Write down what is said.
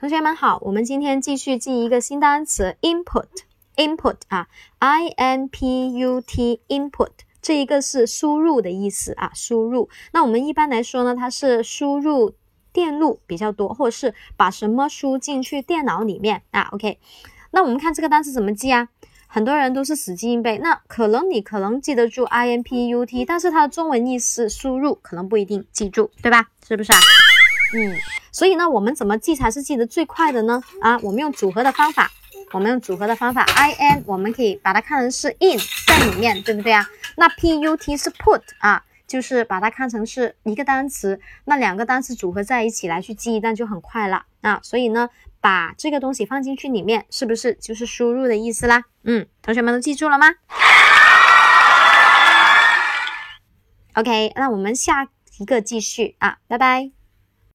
同学们好，我们今天继续记一个新单词 input，input 啊，i n p u t input，这一个是输入的意思啊，输入。那我们一般来说呢，它是输入电路比较多，或者是把什么输进去电脑里面啊。OK，那我们看这个单词怎么记啊？很多人都是死记硬背，那可能你可能记得住 i n p u t，但是它的中文意思输入可能不一定记住，对吧？是不是啊？嗯，所以呢，我们怎么记才是记得最快的呢？啊，我们用组合的方法，我们用组合的方法，i n 我们可以把它看成是 in 在里面，对不对啊？那 p u t 是 put 啊，就是把它看成是一个单词，那两个单词组合在一起来去记，那就很快了啊。所以呢，把这个东西放进去里面，是不是就是输入的意思啦？嗯，同学们都记住了吗？OK，那我们下一个继续啊，拜拜。